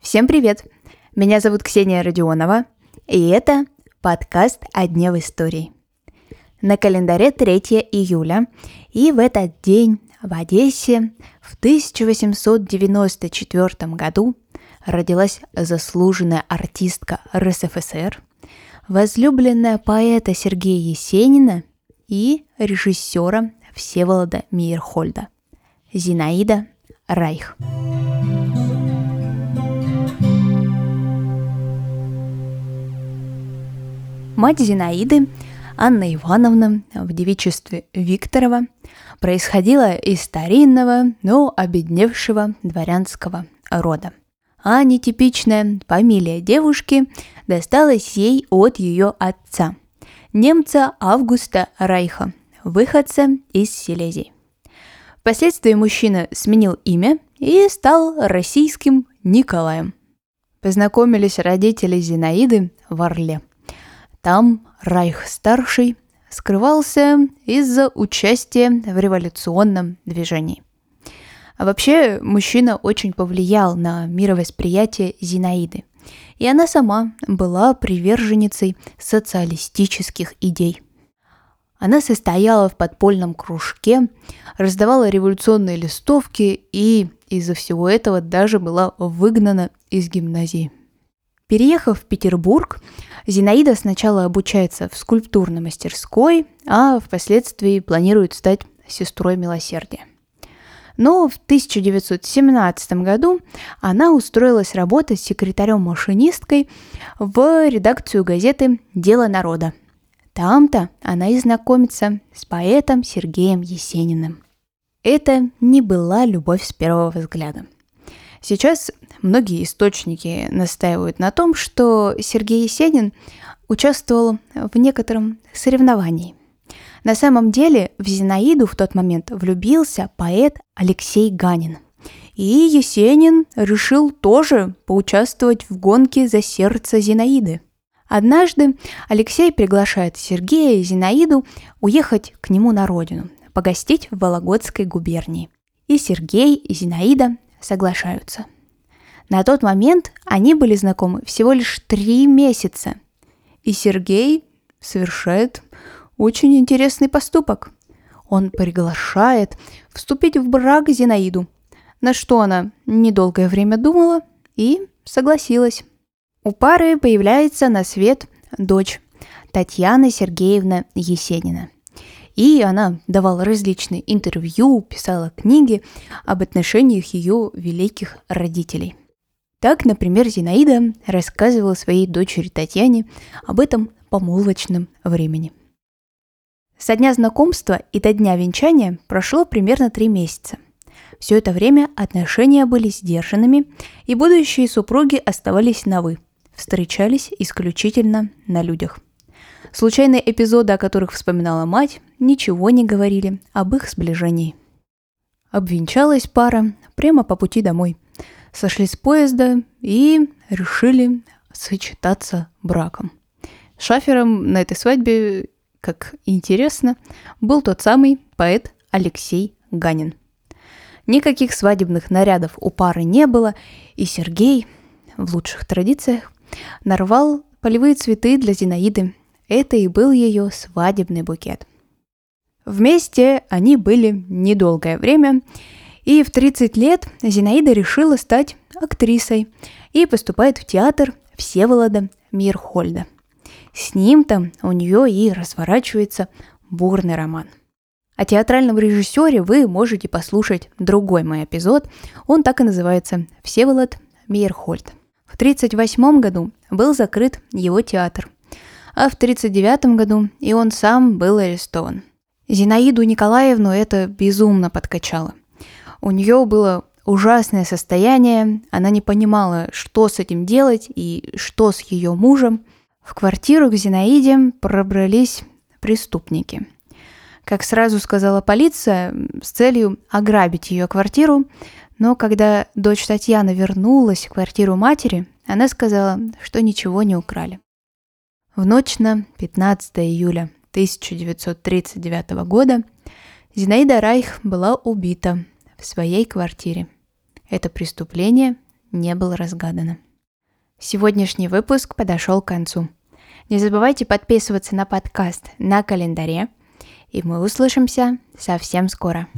Всем привет! Меня зовут Ксения Родионова, и это подкаст «О дне в истории». На календаре 3 июля, и в этот день в Одессе в 1894 году родилась заслуженная артистка РСФСР, возлюбленная поэта Сергея Есенина и режиссера Всеволода Мейерхольда, Зинаида Райх. Мать Зинаиды, Анна Ивановна в девичестве Викторова, происходила из старинного, но обедневшего дворянского рода. А нетипичная фамилия девушки досталась ей от ее отца, немца Августа Райха, выходца из Силезии. Впоследствии мужчина сменил имя и стал российским Николаем. Познакомились родители Зинаиды в Орле – там Райх-старший скрывался из-за участия в революционном движении. А вообще, мужчина очень повлиял на мировосприятие Зинаиды. И она сама была приверженницей социалистических идей. Она состояла в подпольном кружке, раздавала революционные листовки и из-за всего этого даже была выгнана из гимназии. Переехав в Петербург, Зинаида сначала обучается в скульптурной мастерской, а впоследствии планирует стать сестрой милосердия. Но в 1917 году она устроилась работать секретарем-машинисткой в редакцию газеты «Дело народа». Там-то она и знакомится с поэтом Сергеем Есениным. Это не была любовь с первого взгляда. Сейчас многие источники настаивают на том, что Сергей Есенин участвовал в некотором соревновании. На самом деле в Зинаиду в тот момент влюбился поэт Алексей Ганин. И Есенин решил тоже поучаствовать в гонке за сердце Зинаиды. Однажды Алексей приглашает Сергея и Зинаиду уехать к нему на родину, погостить в Вологодской губернии. И Сергей и Зинаида соглашаются. На тот момент они были знакомы всего лишь три месяца. И Сергей совершает очень интересный поступок. Он приглашает вступить в брак Зинаиду, на что она недолгое время думала и согласилась. У пары появляется на свет дочь Татьяна Сергеевна Есенина. И она давала различные интервью, писала книги об отношениях ее великих родителей. Так, например, Зинаида рассказывала своей дочери Татьяне об этом помолвочном времени. Со дня знакомства и до дня венчания прошло примерно три месяца. Все это время отношения были сдержанными, и будущие супруги оставались на «вы», встречались исключительно на людях – Случайные эпизоды, о которых вспоминала мать, ничего не говорили об их сближении. Обвенчалась пара прямо по пути домой. Сошли с поезда и решили сочетаться браком. Шафером на этой свадьбе, как интересно, был тот самый поэт Алексей Ганин. Никаких свадебных нарядов у пары не было, и Сергей, в лучших традициях, нарвал полевые цветы для Зинаиды это и был ее свадебный букет. Вместе они были недолгое время, и в 30 лет Зинаида решила стать актрисой и поступает в театр Всеволода Мирхольда. С ним-то у нее и разворачивается бурный роман. О театральном режиссере вы можете послушать другой мой эпизод. Он так и называется «Всеволод Мейерхольд». В 1938 году был закрыт его театр а в 1939 году и он сам был арестован. Зинаиду Николаевну это безумно подкачало. У нее было ужасное состояние, она не понимала, что с этим делать и что с ее мужем. В квартиру к Зинаиде пробрались преступники. Как сразу сказала полиция, с целью ограбить ее квартиру, но когда дочь Татьяна вернулась в квартиру матери, она сказала, что ничего не украли. В ночь на 15 июля 1939 года Зинаида Райх была убита в своей квартире. Это преступление не было разгадано. Сегодняшний выпуск подошел к концу. Не забывайте подписываться на подкаст на календаре, и мы услышимся совсем скоро.